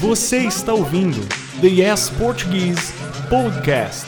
Você está ouvindo The Yes Portuguese Podcast.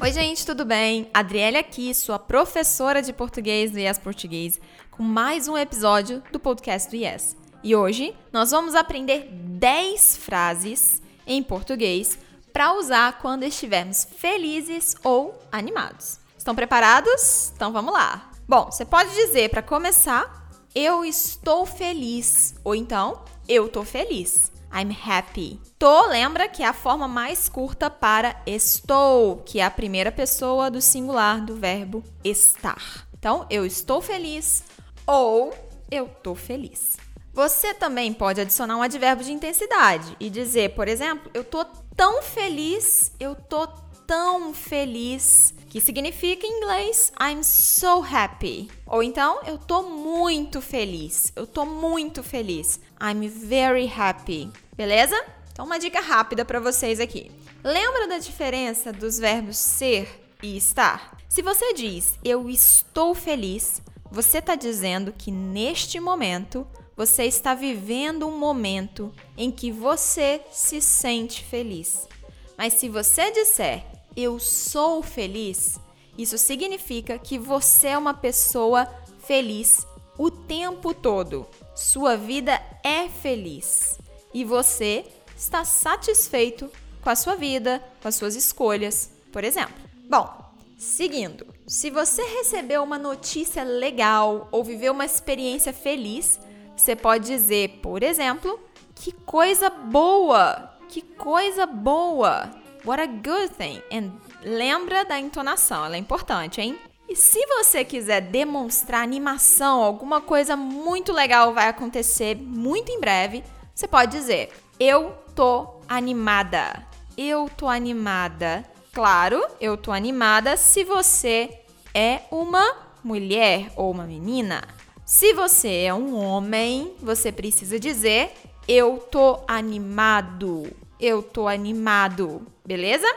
Oi, gente, tudo bem? Adriele aqui, sua professora de português do Yes Português, com mais um episódio do podcast do Yes. E hoje nós vamos aprender 10 frases em português para usar quando estivermos felizes ou animados. Estão preparados? Então vamos lá. Bom, você pode dizer para começar eu estou feliz. Ou então, eu tô feliz. I'm happy. Tô lembra que é a forma mais curta para estou, que é a primeira pessoa do singular do verbo estar. Então, eu estou feliz ou eu tô feliz. Você também pode adicionar um advérbio de intensidade e dizer, por exemplo, eu tô tão feliz, eu tô tão feliz que significa em inglês I'm so happy. Ou então, eu tô muito feliz. Eu tô muito feliz. I'm very happy. Beleza? Então, uma dica rápida para vocês aqui. Lembra da diferença dos verbos ser e estar? Se você diz eu estou feliz, você está dizendo que neste momento você está vivendo um momento em que você se sente feliz. Mas se você disser eu sou feliz, isso significa que você é uma pessoa feliz o tempo todo. Sua vida é feliz e você está satisfeito com a sua vida, com as suas escolhas, por exemplo. Bom, seguindo, se você recebeu uma notícia legal ou viveu uma experiência feliz, você pode dizer, por exemplo, que coisa boa! Que coisa boa! What a good thing. And lembra da entonação, ela é importante, hein? E se você quiser demonstrar animação, alguma coisa muito legal vai acontecer muito em breve, você pode dizer: Eu tô animada. Eu tô animada. Claro, eu tô animada se você é uma mulher ou uma menina. Se você é um homem, você precisa dizer: Eu tô animado. Eu tô animado beleza?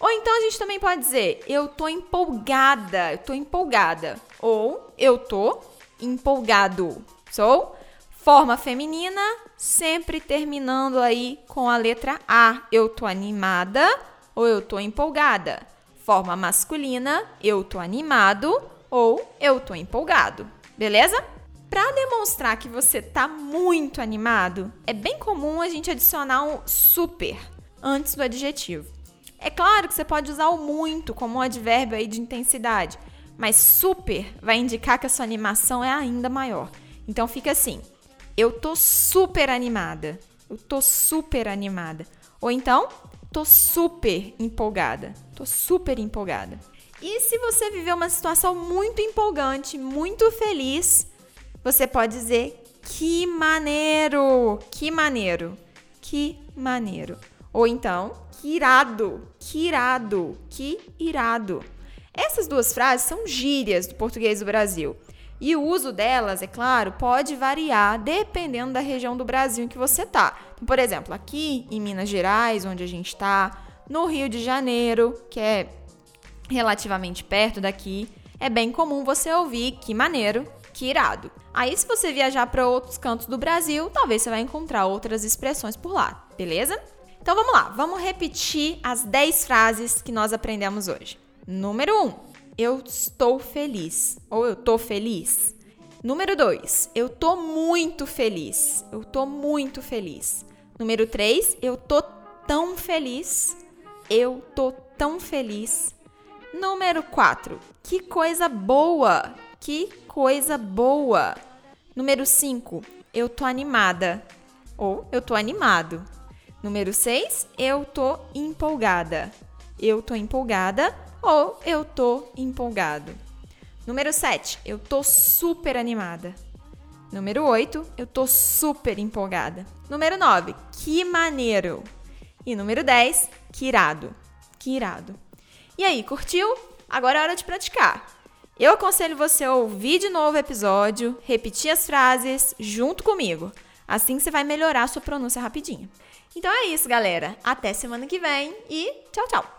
Ou então a gente também pode dizer eu tô empolgada, eu tô empolgada. Ou eu tô empolgado. So, forma feminina, sempre terminando aí com a letra A. Eu tô animada ou eu tô empolgada. Forma masculina, eu tô animado ou eu tô empolgado. Beleza? Para demonstrar que você tá muito animado, é bem comum a gente adicionar um super antes do adjetivo. É claro que você pode usar o muito como um advérbio aí de intensidade, mas super vai indicar que a sua animação é ainda maior. Então fica assim: eu tô super animada. Eu tô super animada. Ou então, tô super empolgada. Tô super empolgada. E se você viveu uma situação muito empolgante, muito feliz, você pode dizer que maneiro, que maneiro, que maneiro. Ou então, que irado, que irado, que irado. Essas duas frases são gírias do português do Brasil. E o uso delas, é claro, pode variar dependendo da região do Brasil em que você está. Então, por exemplo, aqui em Minas Gerais, onde a gente está, no Rio de Janeiro, que é relativamente perto daqui, é bem comum você ouvir que maneiro, que irado. Aí, se você viajar para outros cantos do Brasil, talvez você vai encontrar outras expressões por lá, beleza? Então vamos lá, vamos repetir as 10 frases que nós aprendemos hoje. Número 1, um, eu estou feliz ou eu tô feliz. Número 2, eu tô muito feliz. Eu tô muito feliz. Número 3, eu tô tão feliz. Eu tô tão feliz. Número 4, que coisa boa. Que coisa boa. Número 5, eu tô animada. Ou eu tô animado. Número 6, eu tô empolgada. Eu tô empolgada ou eu tô empolgado. Número 7, eu tô super animada. Número 8, eu tô super empolgada. Número 9, que maneiro. E número 10, que irado. Que irado. E aí, curtiu? Agora é hora de praticar. Eu aconselho você a ouvir de novo o episódio, repetir as frases junto comigo. Assim você vai melhorar a sua pronúncia rapidinho. Então é isso, galera. Até semana que vem e tchau, tchau!